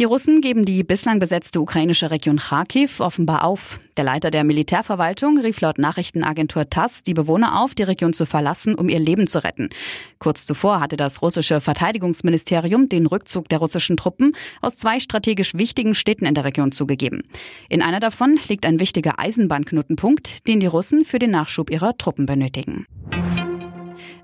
Die Russen geben die bislang besetzte ukrainische Region Kharkiv offenbar auf. Der Leiter der Militärverwaltung rief laut Nachrichtenagentur TASS die Bewohner auf, die Region zu verlassen, um ihr Leben zu retten. Kurz zuvor hatte das russische Verteidigungsministerium den Rückzug der russischen Truppen aus zwei strategisch wichtigen Städten in der Region zugegeben. In einer davon liegt ein wichtiger Eisenbahnknotenpunkt, den die Russen für den Nachschub ihrer Truppen benötigen.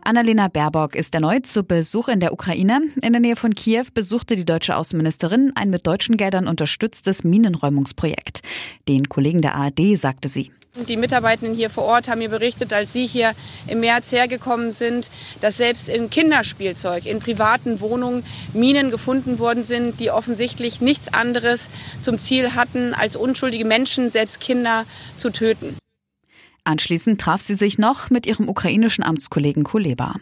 Annalena Baerbock ist erneut zu Besuch in der Ukraine. In der Nähe von Kiew besuchte die deutsche Außenministerin ein mit deutschen Geldern unterstütztes Minenräumungsprojekt. Den Kollegen der ARD sagte sie. Die Mitarbeitenden hier vor Ort haben mir berichtet, als sie hier im März hergekommen sind, dass selbst im Kinderspielzeug, in privaten Wohnungen Minen gefunden worden sind, die offensichtlich nichts anderes zum Ziel hatten, als unschuldige Menschen, selbst Kinder, zu töten. Anschließend traf sie sich noch mit ihrem ukrainischen Amtskollegen Kuleba.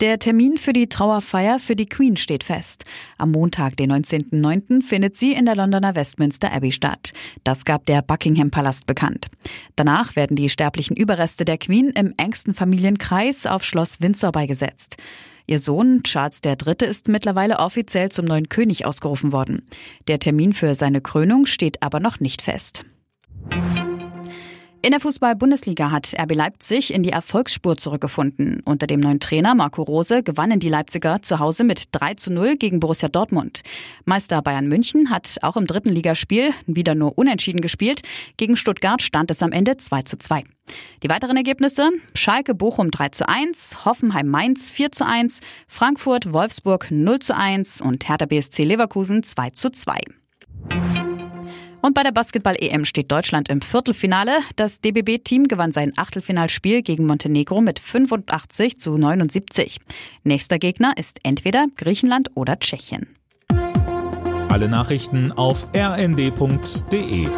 Der Termin für die Trauerfeier für die Queen steht fest. Am Montag, den 19.09., findet sie in der Londoner Westminster Abbey statt. Das gab der Buckingham Palast bekannt. Danach werden die sterblichen Überreste der Queen im engsten Familienkreis auf Schloss Windsor beigesetzt. Ihr Sohn Charles III. ist mittlerweile offiziell zum neuen König ausgerufen worden. Der Termin für seine Krönung steht aber noch nicht fest. In der Fußball-Bundesliga hat RB Leipzig in die Erfolgsspur zurückgefunden. Unter dem neuen Trainer Marco Rose gewannen die Leipziger zu Hause mit 3 zu 0 gegen Borussia Dortmund. Meister Bayern München hat auch im dritten Ligaspiel wieder nur unentschieden gespielt. Gegen Stuttgart stand es am Ende 2 zu 2. Die weiteren Ergebnisse? Schalke Bochum 3 zu 1, Hoffenheim Mainz 4 zu 1, Frankfurt Wolfsburg 0 zu 1 und Hertha BSC Leverkusen 2 zu 2. Und bei der Basketball-EM steht Deutschland im Viertelfinale. Das DBB-Team gewann sein Achtelfinalspiel gegen Montenegro mit 85 zu 79. Nächster Gegner ist entweder Griechenland oder Tschechien. Alle Nachrichten auf rnd.de